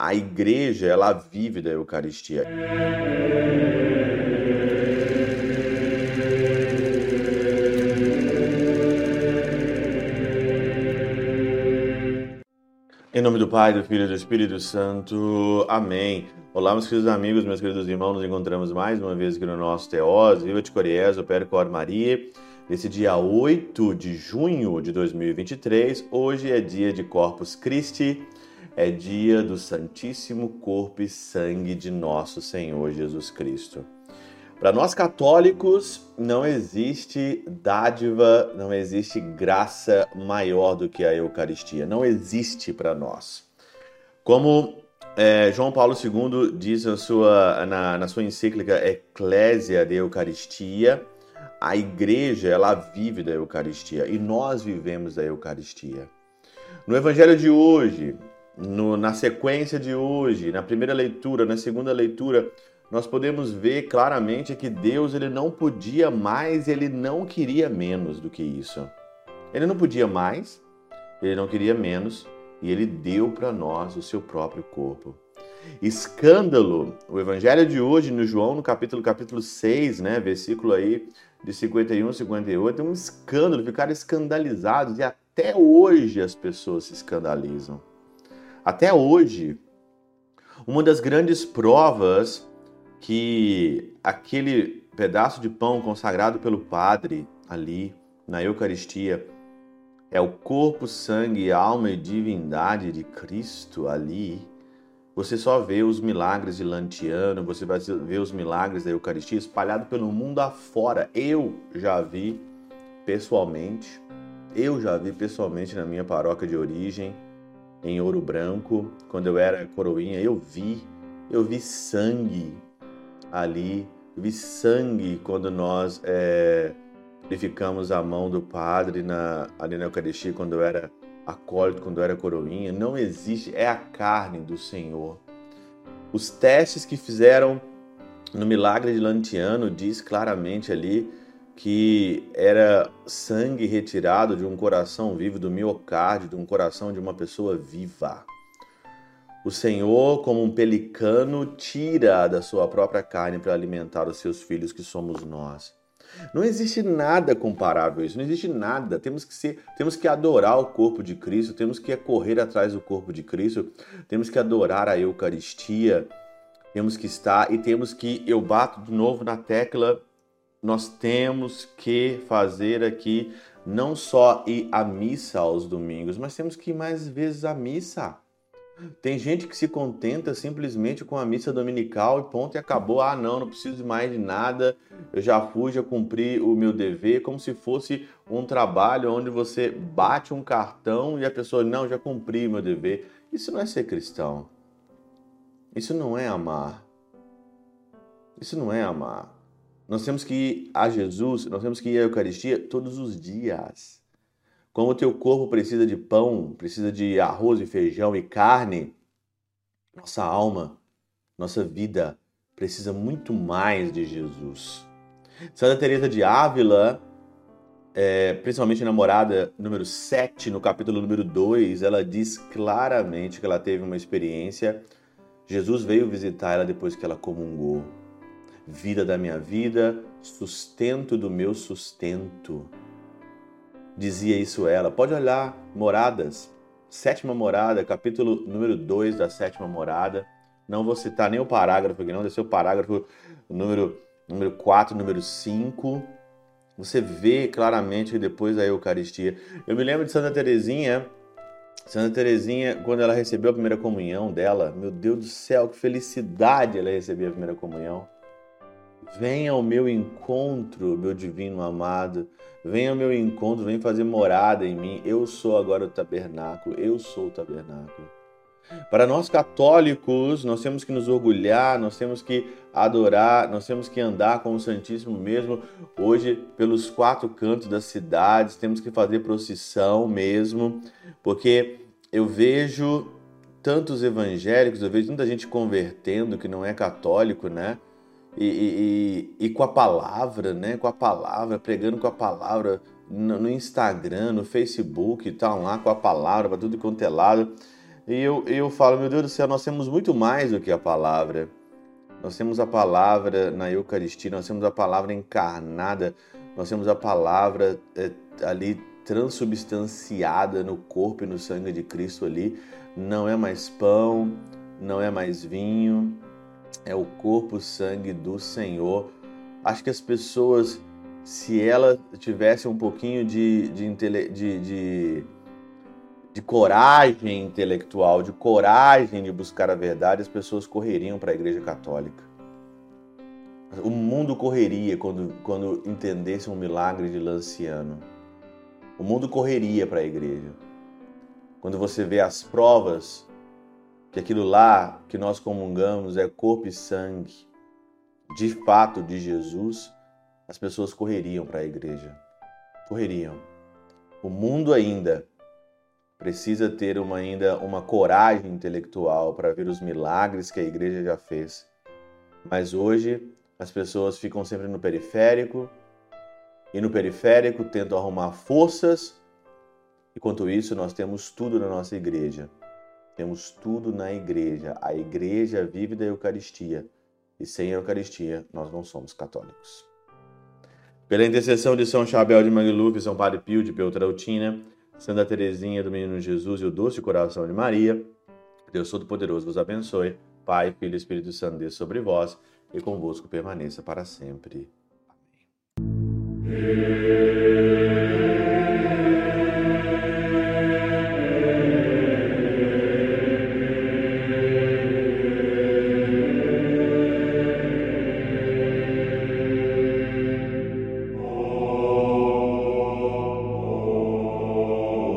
A igreja, ela vive da Eucaristia. Em nome do Pai, do Filho e do Espírito Santo. Amém. Olá, meus queridos amigos, meus queridos irmãos. Nos encontramos mais uma vez aqui no nosso Teós. Viva de Coriés, o Cor Maria. Nesse dia 8 de junho de 2023, hoje é dia de Corpus Christi, é dia do Santíssimo Corpo e Sangue de nosso Senhor Jesus Cristo. Para nós católicos, não existe dádiva, não existe graça maior do que a Eucaristia. Não existe para nós. Como é, João Paulo II diz na sua, na, na sua encíclica Ecclesia de Eucaristia, a igreja ela vive da Eucaristia e nós vivemos da Eucaristia. No Evangelho de hoje, no, na sequência de hoje, na primeira leitura, na segunda leitura, nós podemos ver claramente que Deus ele não podia mais, ele não queria menos do que isso. Ele não podia mais, ele não queria menos, e ele deu para nós o seu próprio corpo. Escândalo, o evangelho de hoje no João, no capítulo capítulo 6, né, versículo aí de 51 58, é um escândalo, ficaram escandalizados e até hoje as pessoas se escandalizam. Até hoje, uma das grandes provas que aquele pedaço de pão consagrado pelo Padre ali na Eucaristia é o corpo, sangue, alma e divindade de Cristo ali. Você só vê os milagres de Lantiano, você vai ver os milagres da Eucaristia espalhados pelo mundo afora. Eu já vi pessoalmente, eu já vi pessoalmente na minha paróquia de origem, em Ouro Branco, quando eu era coroinha, eu vi, eu vi sangue ali, vi sangue quando nós é, purificamos a mão do padre na, ali na Eucaristia, quando eu era acólito, quando eu era coroinha. Não existe, é a carne do Senhor. Os testes que fizeram no milagre de Lantiano diz claramente ali que era sangue retirado de um coração vivo, do miocárdio, de um coração de uma pessoa viva. O Senhor, como um pelicano, tira da sua própria carne para alimentar os seus filhos, que somos nós. Não existe nada comparável a isso, não existe nada. Temos que ser, temos que adorar o corpo de Cristo, temos que correr atrás do corpo de Cristo, temos que adorar a Eucaristia, temos que estar e temos que, eu bato de novo na tecla, nós temos que fazer aqui não só ir à missa aos domingos, mas temos que ir mais vezes à missa. Tem gente que se contenta simplesmente com a missa dominical e ponto e acabou. Ah, não, não preciso mais de nada. Eu já fui, já cumpri o meu dever, como se fosse um trabalho onde você bate um cartão e a pessoa, não, já cumpri meu dever. Isso não é ser cristão. Isso não é amar. Isso não é amar. Nós temos que ir a Jesus, nós temos que ir à Eucaristia todos os dias. Como o teu corpo precisa de pão, precisa de arroz e feijão e carne, nossa alma, nossa vida precisa muito mais de Jesus. Santa Teresa de Ávila, é, principalmente namorada número 7, no capítulo número 2, ela diz claramente que ela teve uma experiência. Jesus veio visitar ela depois que ela comungou. Vida da minha vida, sustento do meu sustento dizia isso ela. Pode olhar Moradas, sétima morada, capítulo número 2 da sétima morada. Não vou citar nem o parágrafo aqui, não, desse o parágrafo número, número 4, número 5. Você vê claramente depois da Eucaristia. Eu me lembro de Santa Teresinha, Santa Teresinha, quando ela recebeu a primeira comunhão dela, meu Deus do céu, que felicidade ela receber a primeira comunhão. Venha ao meu encontro, meu divino amado. Venha ao meu encontro, vem fazer morada em mim. Eu sou agora o tabernáculo, eu sou o tabernáculo. Para nós católicos, nós temos que nos orgulhar, nós temos que adorar, nós temos que andar com o Santíssimo mesmo hoje pelos quatro cantos das cidades, temos que fazer procissão mesmo, porque eu vejo tantos evangélicos, eu vejo muita gente convertendo que não é católico, né? E, e, e, com a palavra, né? Com a palavra, pregando com a palavra no, no Instagram, no Facebook, estão lá com a palavra para tudo quanto é lado. E eu, eu falo, meu Deus do céu, nós temos muito mais do que a palavra. Nós temos a palavra na Eucaristia, nós temos a palavra encarnada, nós temos a palavra é, ali transubstanciada no corpo e no sangue de Cristo ali. Não é mais pão, não é mais vinho, é o corpo, sangue do Senhor. Acho que as pessoas, se elas tivessem um pouquinho de, de, de, de, de coragem intelectual, de coragem de buscar a verdade, as pessoas correriam para a Igreja Católica. O mundo correria quando, quando entendesse um milagre de Lanciano. O mundo correria para a igreja. Quando você vê as provas que aquilo lá que nós comungamos é corpo e sangue, de fato de Jesus, as pessoas correriam para a igreja. Correriam. O mundo ainda precisa ter uma, ainda uma coragem intelectual para ver os milagres que a igreja já fez. Mas hoje as pessoas ficam sempre no periférico e no periférico tentam arrumar forças. Enquanto isso, nós temos tudo na nossa igreja. Temos tudo na igreja. A igreja vive da Eucaristia. E sem a Eucaristia, nós não somos católicos. Pela intercessão de São Chabel de Mangluf, São Padre Pio de Peltrautina, Santa Teresinha do Menino Jesus e o Doce Coração de Maria, Deus Todo-Poderoso vos abençoe. Pai, Filho e Espírito Santo, Deus sobre vós e convosco permaneça para sempre. Amém.